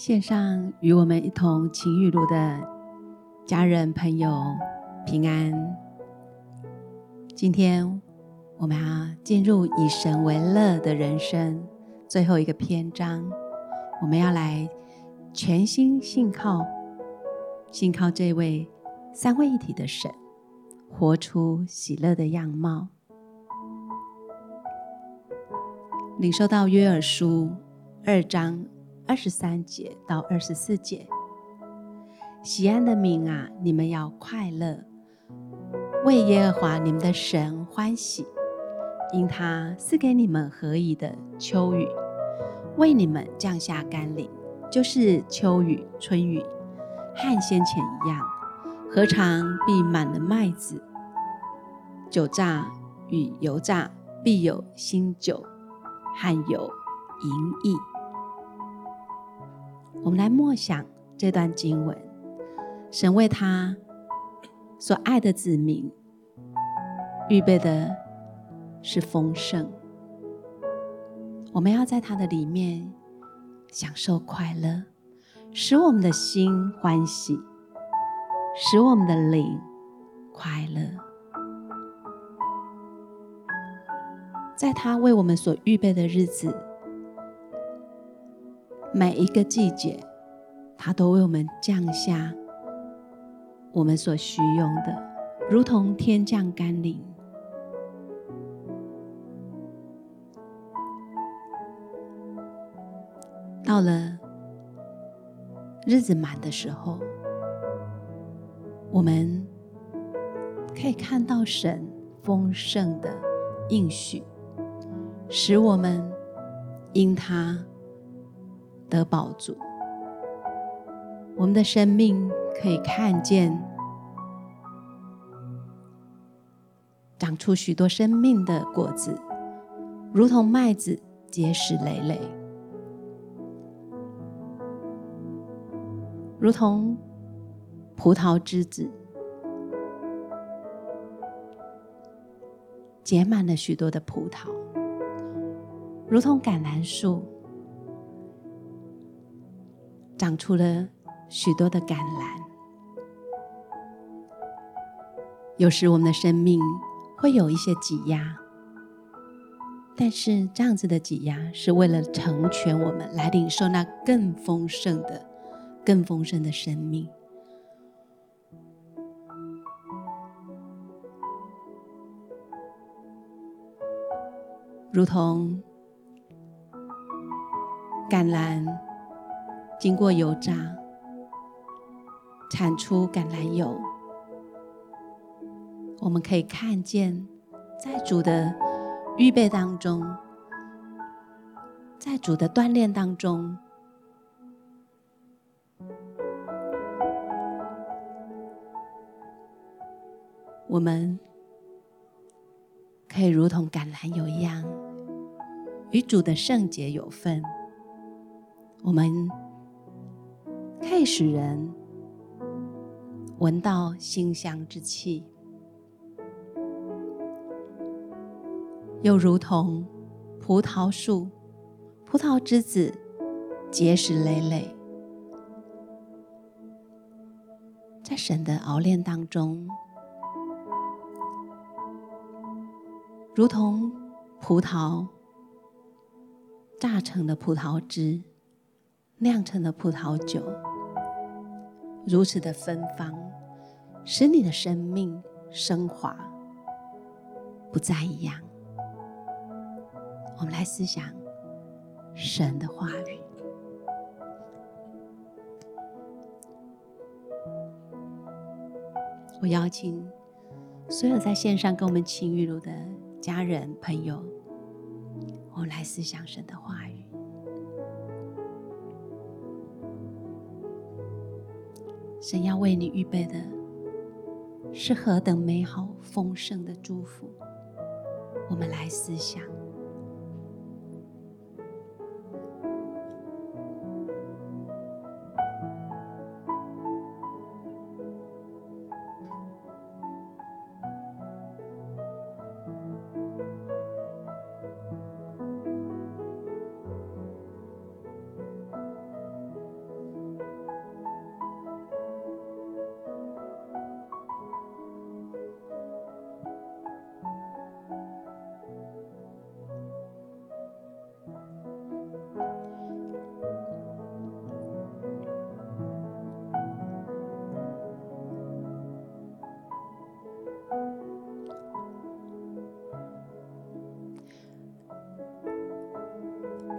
线上与我们一同情雨露的家人朋友平安。今天我们要进入以神为乐的人生最后一个篇章，我们要来全心信靠，信靠这位三位一体的神，活出喜乐的样貌。领受到约尔书二章二十三节到二十四节，喜安的民啊，你们要快乐，为耶和华你们的神欢喜，因他赐给你们合宜的秋雨，为你们降下甘霖，就是秋雨、春雨，和先前一样，何尝必满了麦子，酒榨与油榨必有新酒，和有盈溢。我们来默想这段经文，神为他所爱的子民预备的是丰盛。我们要在他的里面享受快乐，使我们的心欢喜，使我们的灵快乐。在他为我们所预备的日子。每一个季节，他都为我们降下我们所需用的，如同天降甘霖。到了日子满的时候，我们可以看到神丰盛的应许，使我们因他。得宝足，我们的生命可以看见长出许多生命的果子，如同麦子结实累累，如同葡萄枝子结满了许多的葡萄，如同橄榄树。长出了许多的橄榄。有时我们的生命会有一些挤压，但是这样子的挤压是为了成全我们，来领受那更丰盛的、更丰盛的生命，如同橄榄。经过油炸，产出橄榄油。我们可以看见，在主的预备当中，在主的锻炼当中，我们可以如同橄榄油一样，与主的圣洁有份。我们。可以使人闻到馨香之气，又如同葡萄树，葡萄之子结实累累，在神的熬炼当中，如同葡萄榨成的葡萄汁，酿成的葡萄酒。如此的芬芳，使你的生命升华，不再一样。我们来思想神的话语。我邀请所有在线上跟我们情雨露的家人朋友，我们来思想神的话语。神要为你预备的是何等美好丰盛的祝福，我们来思想。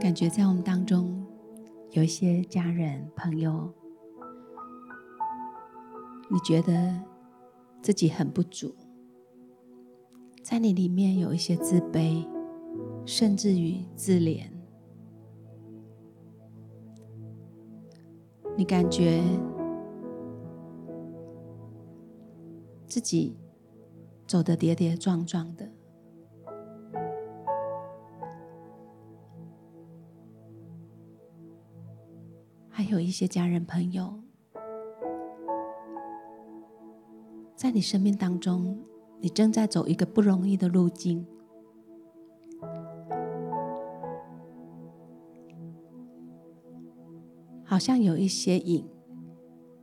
感觉在我们当中有一些家人朋友，你觉得自己很不足，在你里面有一些自卑，甚至于自怜，你感觉自己走得跌跌撞撞的。一些家人朋友，在你生命当中，你正在走一个不容易的路径，好像有一些影，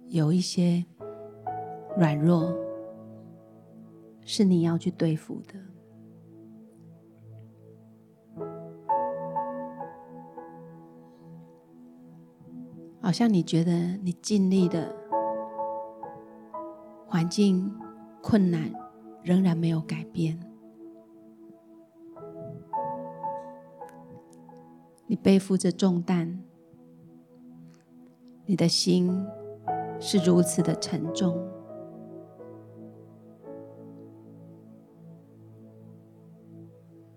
有一些软弱，是你要去对付的。好像你觉得你尽力的环境困难仍然没有改变，你背负着重担，你的心是如此的沉重，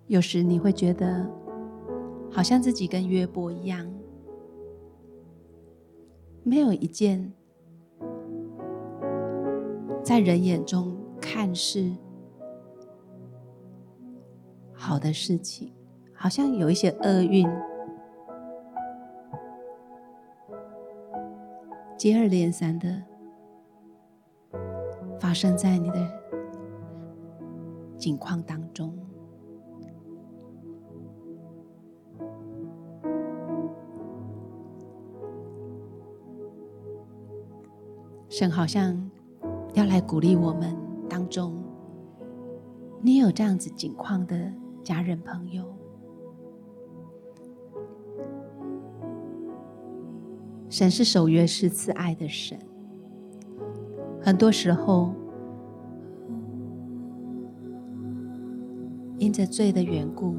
有时你会觉得好像自己跟约伯一样。没有一件在人眼中看似好的事情，好像有一些厄运接二连三的发生在你的境况当中。神好像要来鼓励我们当中，你有这样子境况的家人朋友，神是守约是慈爱的神。很多时候，因着罪的缘故，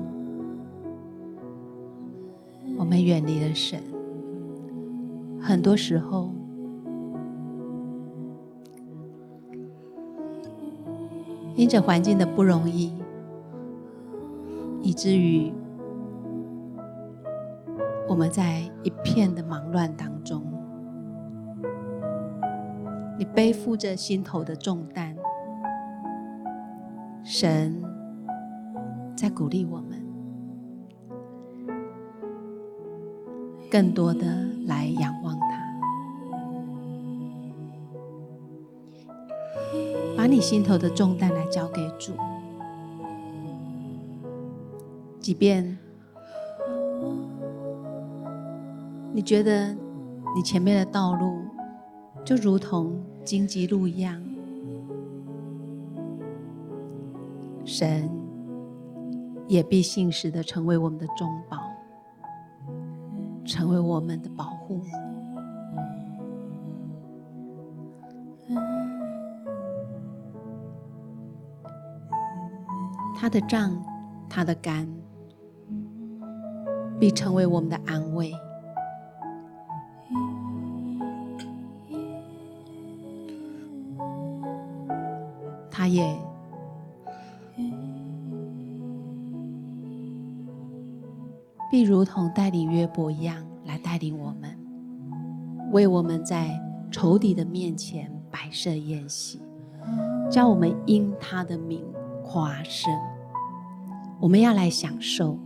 我们远离了神。很多时候。因着环境的不容易，以至于我们在一片的忙乱当中，你背负着心头的重担，神在鼓励我们，更多的来仰望他。把你心头的重担主，即便你觉得你前面的道路就如同荆棘路一样，神也必信实的成为我们的中保，成为我们的保护。他的杖，他的杆，必成为我们的安慰。他也必如同带领约伯一样来带领我们，为我们在仇敌的面前摆设筵席，叫我们因他的名夸胜。我们要来享受，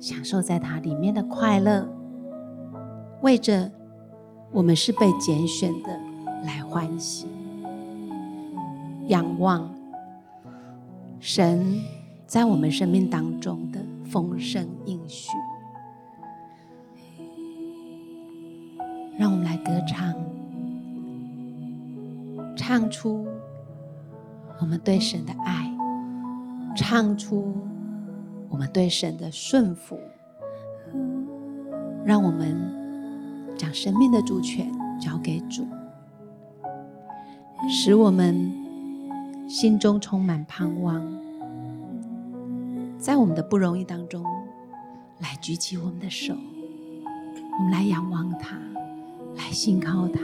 享受在它里面的快乐，为着我们是被拣选的来欢喜，仰望神在我们生命当中的丰盛应许，让我们来歌唱，唱出我们对神的爱，唱出。我们对神的顺服，让我们将生命的主权交给主，使我们心中充满盼望，在我们的不容易当中，来举起我们的手，我们来仰望他，来信靠他。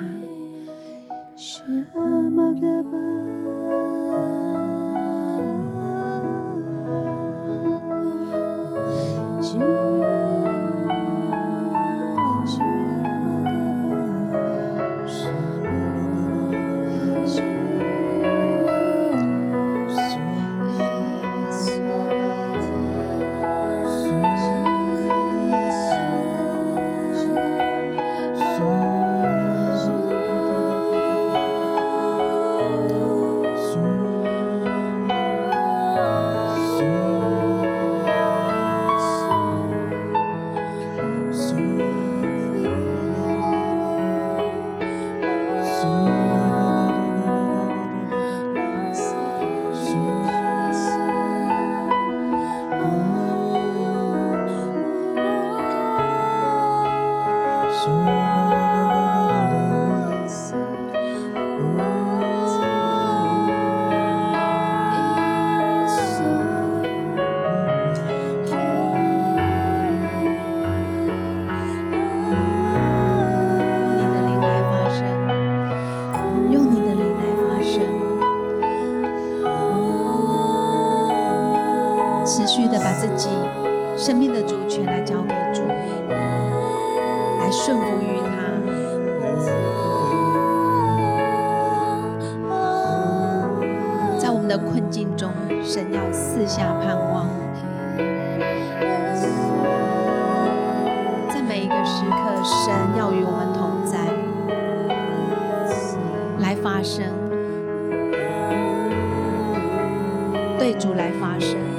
为主来发声。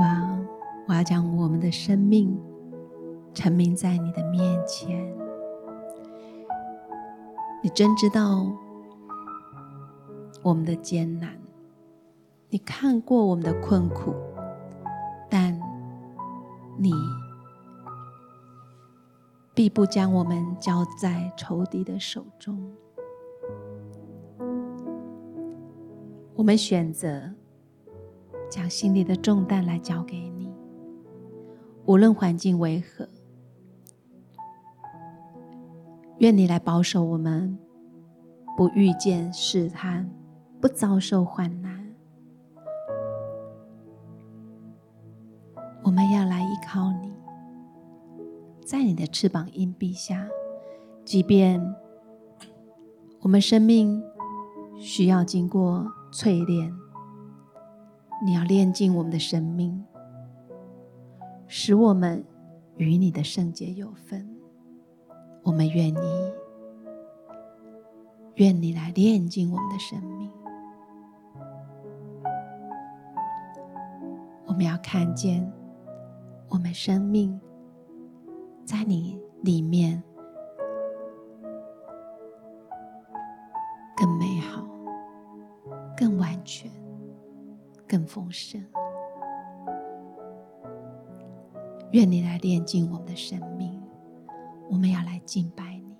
啊，我要将我们的生命沉迷在你的面前。你真知道我们的艰难，你看过我们的困苦，但你必不将我们交在仇敌的手中。我们选择。将心里的重担来交给你，无论环境为何，愿你来保守我们，不遇见试探，不遭受患难。我们要来依靠你，在你的翅膀荫庇下，即便我们生命需要经过淬炼。你要炼净我们的生命，使我们与你的圣洁有分。我们愿意，愿你来炼净我们的生命。我们要看见我们生命在你里面更丰盛。愿你来炼净我们的生命。我们要来敬拜你。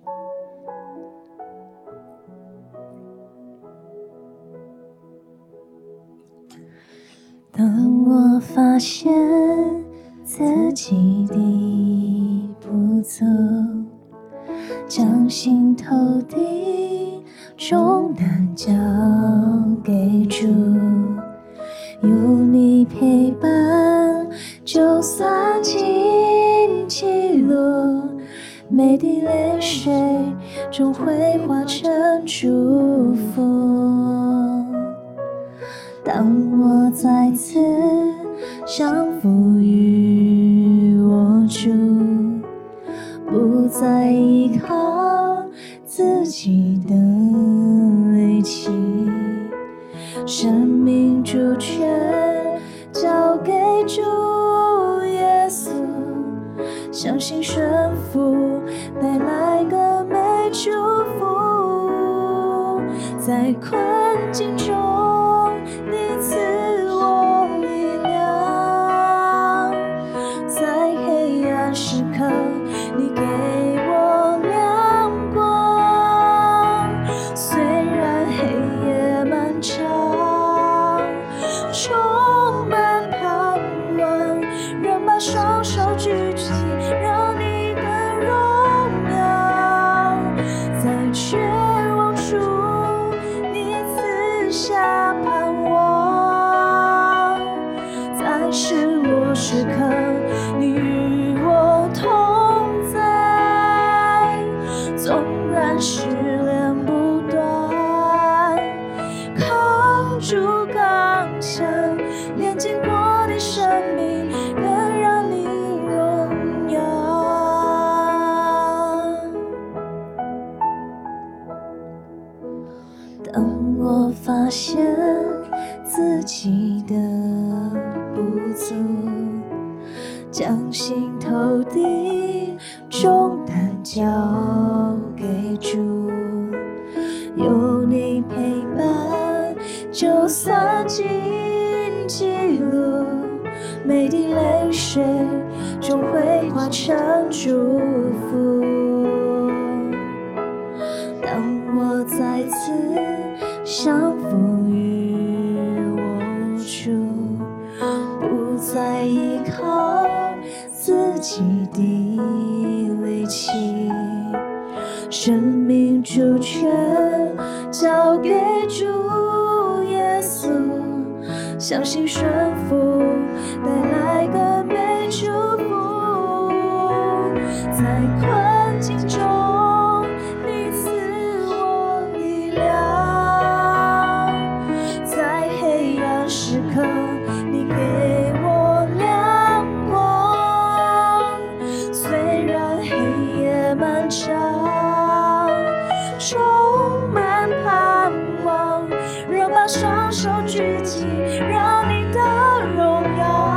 当我发现自己的不足，将心头化成祝福。当我再次降服于我主，不再依靠自己的力气，生命主权在让把双手举起，让你的荣耀。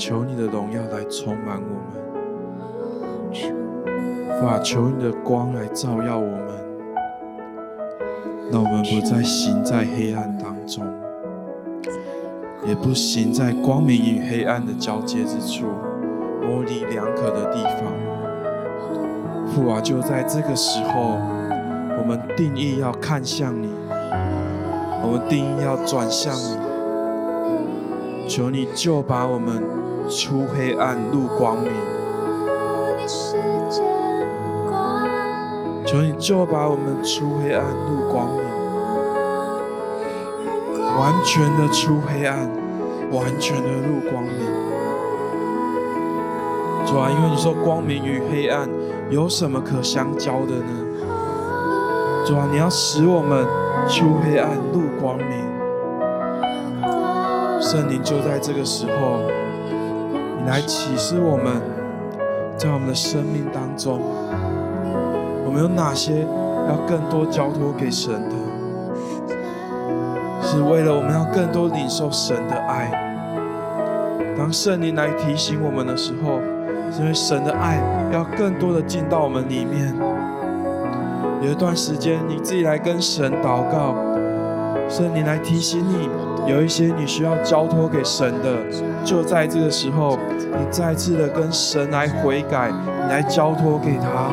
求你的荣耀来充满我们，父啊，求你的光来照耀我们，让我们不再行在黑暗当中，也不行在光明与黑暗的交接之处，模棱两可的地方。父啊，就在这个时候，我们定义要看向你，我们定义要转向你，求你就把我们出黑暗入光明。求你就把我们出黑暗入光明，完全的出黑暗，完全的入光明。主啊，因为你说光明与黑暗有什么可相交的呢？主啊，你要使我们出黑暗入光明。圣灵就在这个时候，你来启示我们，在我们的生命当中。我们有哪些要更多交托给神的？是为了我们要更多领受神的爱。当圣灵来提醒我们的时候，是因为神的爱要更多的进到我们里面。有一段时间，你自己来跟神祷告，圣灵来提醒你，有一些你需要交托给神的，就在这个时候，你再次的跟神来悔改，你来交托给他。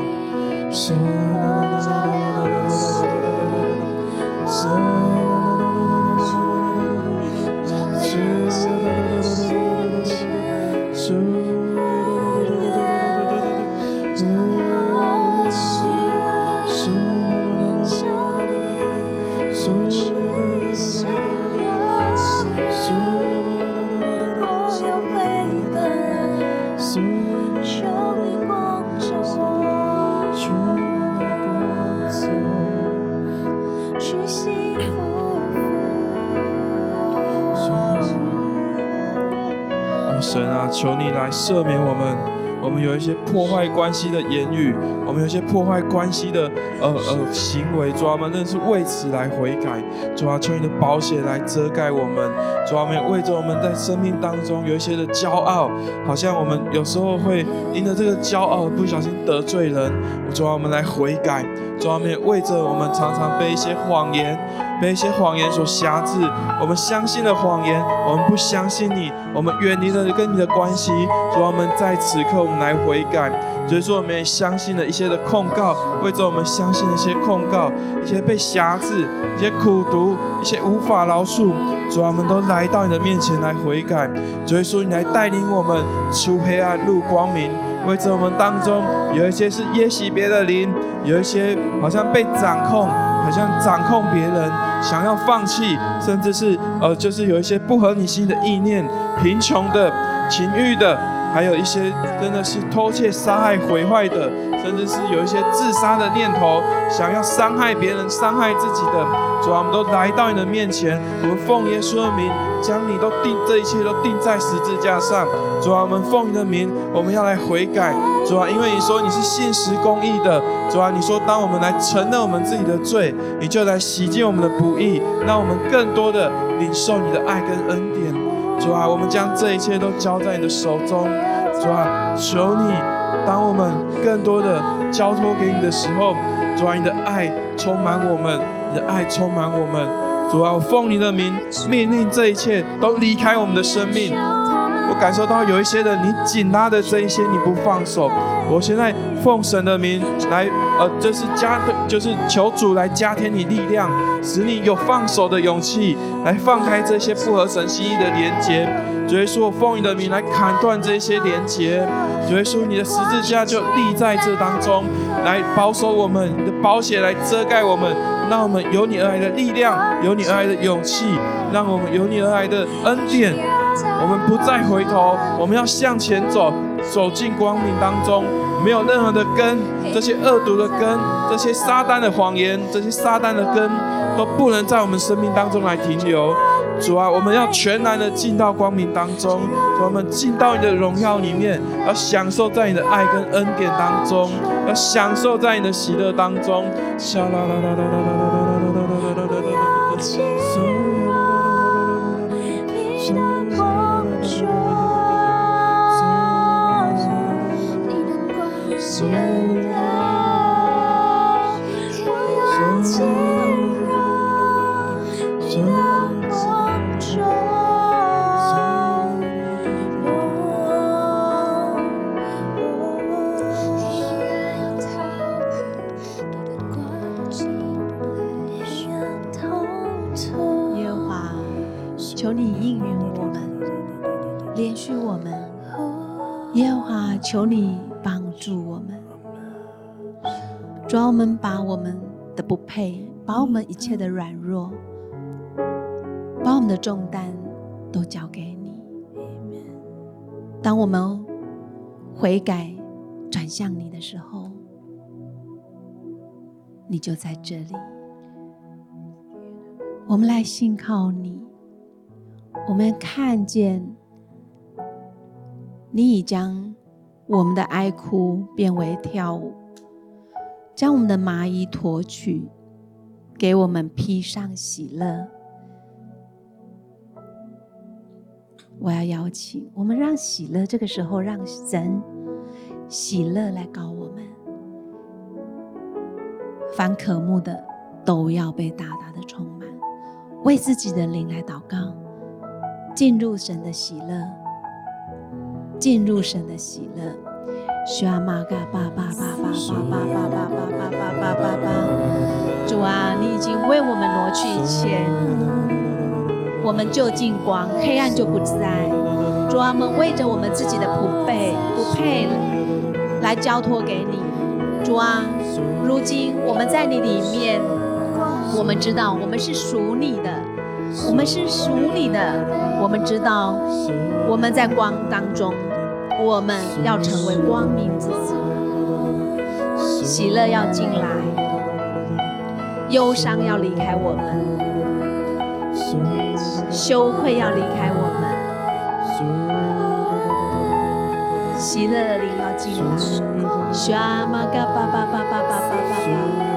来赦免我们，我们有一些破坏关系的言语，我们有一些破坏关系的呃呃行为，主啊，我们真的是为此来悔改。主要，求你的保险来遮盖我们。主啊，我们为着我们在生命当中有一些的骄傲，好像我们有时候会因着这个骄傲不小心得罪人。主啊，我们来悔改。主啊，我们为着我们常常被一些谎言。被一些谎言所挟制，我们相信了谎言，我们不相信你，我们远离了跟你的关系。主啊，我们在此刻我们来悔改，所以说我们也相信了一些的控告，为着我们相信的一些控告，一些被挟制，一些苦读，一些无法饶恕。主啊，我们都来到你的面前来悔改，所以说你来带领我们出黑暗入光明。为着我们当中有一些是耶洗别的灵，有一些好像被掌控。好像掌控别人，想要放弃，甚至是呃，就是有一些不合你心的意念，贫穷的、情欲的，还有一些真的是偷窃、杀害、毁坏的，甚至是有一些自杀的念头，想要伤害别人、伤害自己的。主啊，我们都来到你的面前，我们奉耶稣的名，将你都钉，这一切都钉在十字架上。主啊，我们奉你的名，我们要来悔改。主啊，因为你说你是信实公义的。主啊，你说当我们来承认我们自己的罪，你就来洗净我们的不义，让我们更多的领受你的爱跟恩典。主啊，我们将这一切都交在你的手中。主啊，求你，当我们更多的交托给你的时候，主啊，你的爱充满我们，你的爱充满我们。主啊，我奉你的名命令这一切都离开我们的生命。我感受到有一些人，你紧拉的这一些你不放手。我现在奉神的名来，呃，就是加，就是求主来加添你力量，使你有放手的勇气，来放开这些不合神心意的连结。主耶稣，我奉你的名来砍断这些连结。主耶稣，你的十字架就立在这当中，来保守我们，你的宝血来遮盖我们，让我们有你而来的力量，有你而来的勇气，让我们有你而来的恩典。我们不再回头，我们要向前走。走进光明当中，没有任何的根，这些恶毒的根，这些撒旦的谎言，这些撒旦的根，都不能在我们生命当中来停留。主啊，我们要全然的进到光明当中，我们进到你的荣耀里面，要享受在你的爱跟恩典当中，要享受在你的喜乐当中。求你帮助我们。主要我们把我们的不配把我们一切的软弱把我们的重担都交给你。当我们悔改转向你的时候你就在这里。我们来信靠你。我们看见你已将我们的哀哭变为跳舞将我们的麻衣驮去给我们披上喜乐。我要邀请我们让喜乐这个时候让神喜乐来搞我们凡可慕的都要被大大的充满为自己的灵来祷告进入神的喜乐。进入神的喜乐。主啊，嘎巴巴巴巴巴巴巴巴巴巴巴巴，主啊，你已经为我们挪去一切，我们就进光，黑暗就不在。主啊，我们为着我们自己的不配，不配来交托给你。主啊，如今我们在你里面，我们知道我们是属你的。我们是属你的，我们知道我们在光当中，我们要成为光明之子，喜乐要进来，忧伤要离开我们，羞愧要离开我们，喜乐的灵要进来，玛嘎巴巴巴巴巴巴。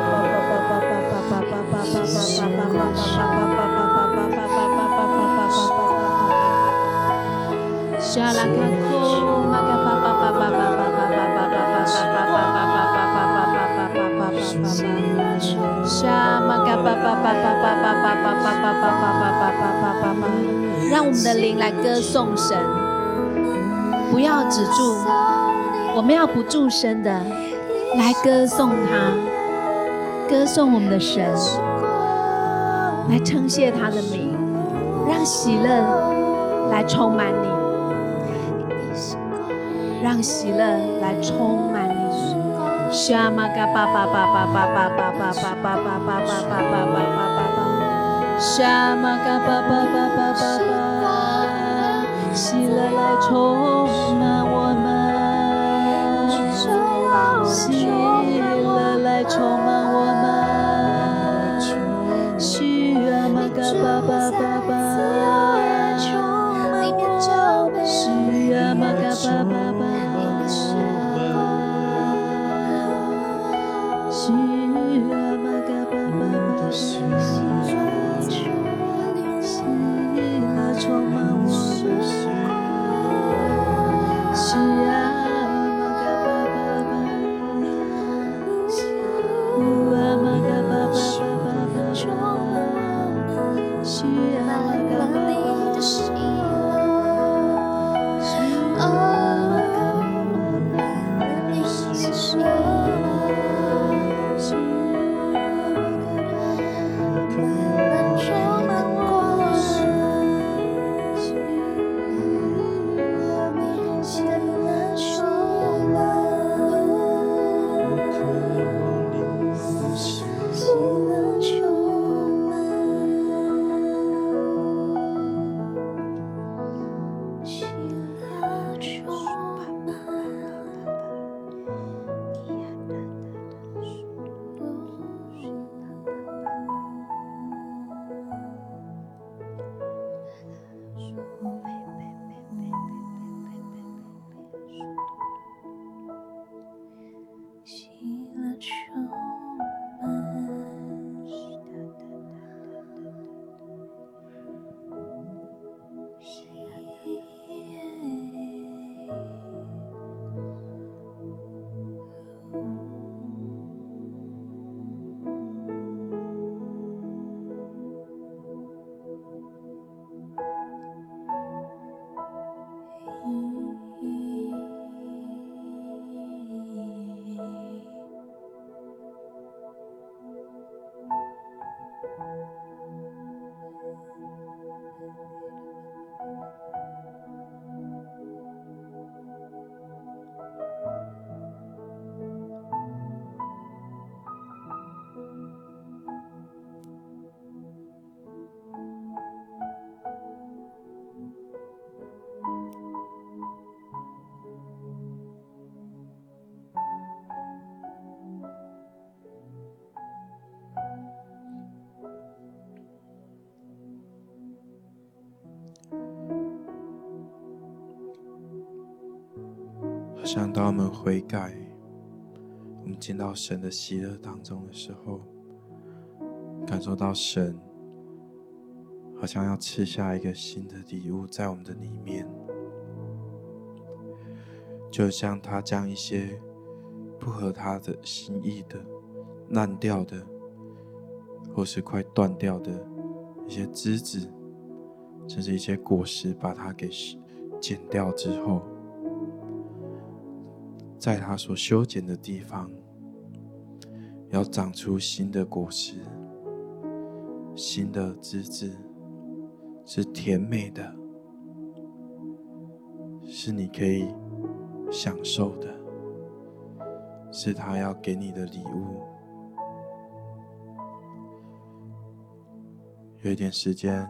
让我们的灵来歌颂神，不要止住，我们要不住声的来歌颂他，歌颂我们的神，来称谢他的名，让喜乐来充满你，让喜乐来充满你。沙玛嘎巴巴巴巴巴巴巴巴巴巴巴巴巴巴巴巴巴，沙玛嘎巴巴巴巴巴巴，喜乐来充满我们，喜好像当我们悔改，我们进到神的喜乐当中的时候，感受到神好像要赐下一个新的礼物在我们的里面，就像他将一些不合他的心意的、烂掉的，或是快断掉的一些枝子，甚至一些果实，把它给剪掉之后，在他所修剪的地方，要长出新的果实。新的枝子是甜美的，是你可以享受的，是他要给你的礼物。有一点时间，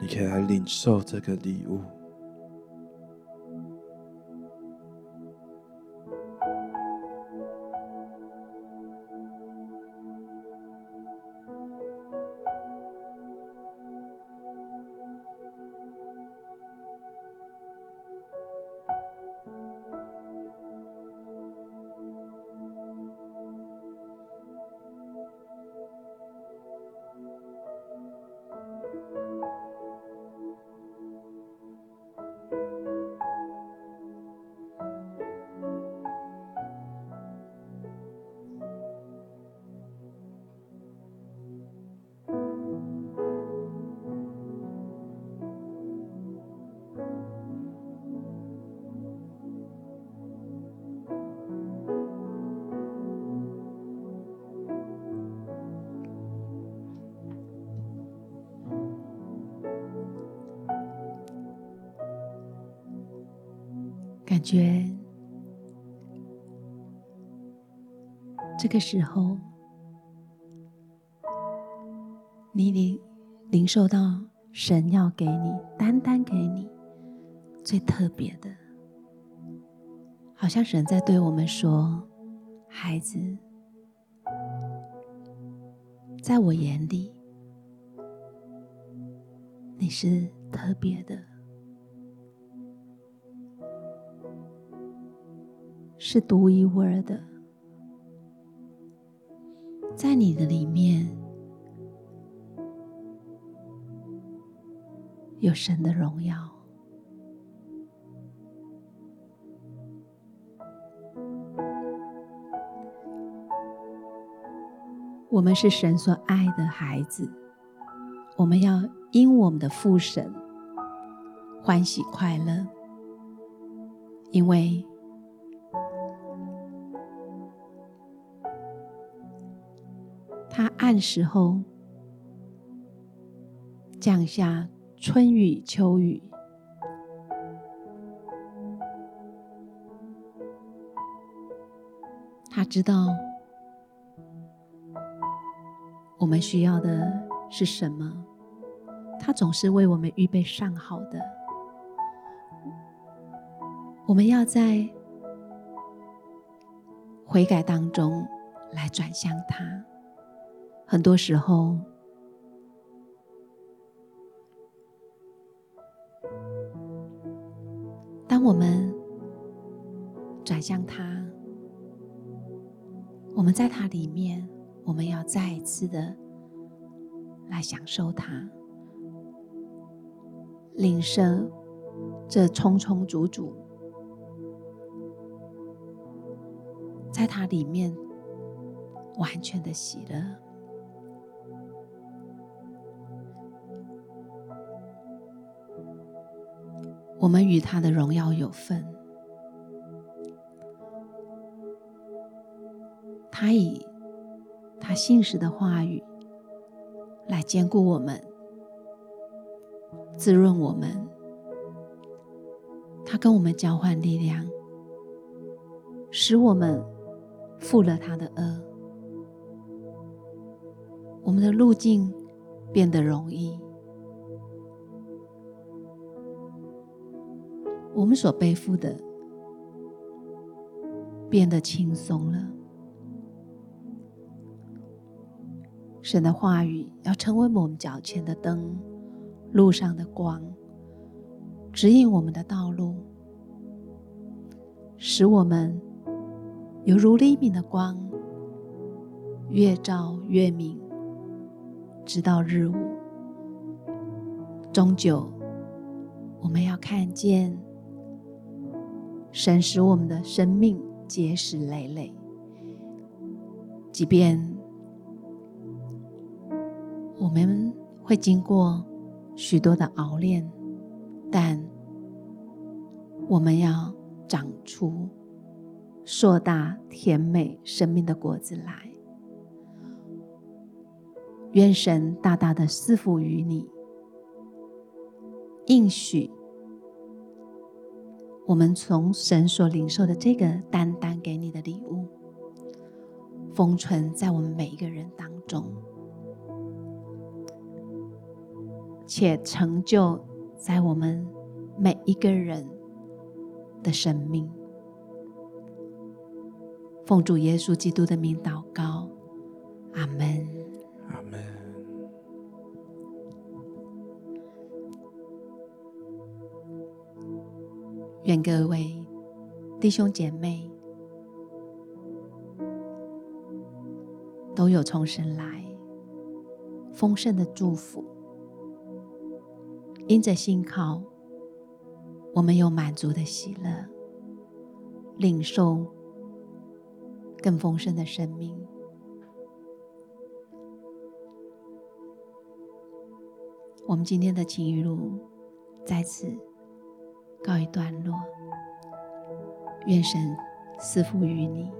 你可以来领受这个礼物。感觉这个时候，你领领受到神要给你，单单给你最特别的，好像神在对我们说：“孩子，在我眼里，你是特别的。”是独一无二的，在你的里面有神的荣耀。我们是神所爱的孩子，我们要因我们的父神欢喜快乐，因为。他按时候降下春雨秋雨，他知道我们需要的是什么，他总是为我们预备上好的。我们要在悔改当中来转向他。很多时候，当我们转向他，我们在他里面，我们要再一次的来享受他，领受这充充足足，在他里面完全的喜乐。我们与他的荣耀有份，他以他信实的话语来坚固我们、滋润我们，他跟我们交换力量，使我们负了他的轭，我们的路径变得容易。我们所背负的变得轻松了。神的话语要成为我们脚前的灯，路上的光，指引我们的道路。使我们犹如黎明的光，越照越明，直到日午。终究，我们要看见神使我们的生命结实累累，即便我们会经过许多的熬炼，但我们要长出硕大甜美生命的果子来。愿神大大的赐福于你。应许我们从神所领受的这个单单给你的礼物，封存在我们每一个人当中，且成就在我们每一个人的生命。奉主耶稣基督的名祷告，阿门。阿门。愿各位弟兄姐妹都有从神来丰盛的祝福，因着信靠，我们有满足的喜乐，领受更丰盛的生命。我们今天的情雨路在此。告一段落，愿神赐福于你。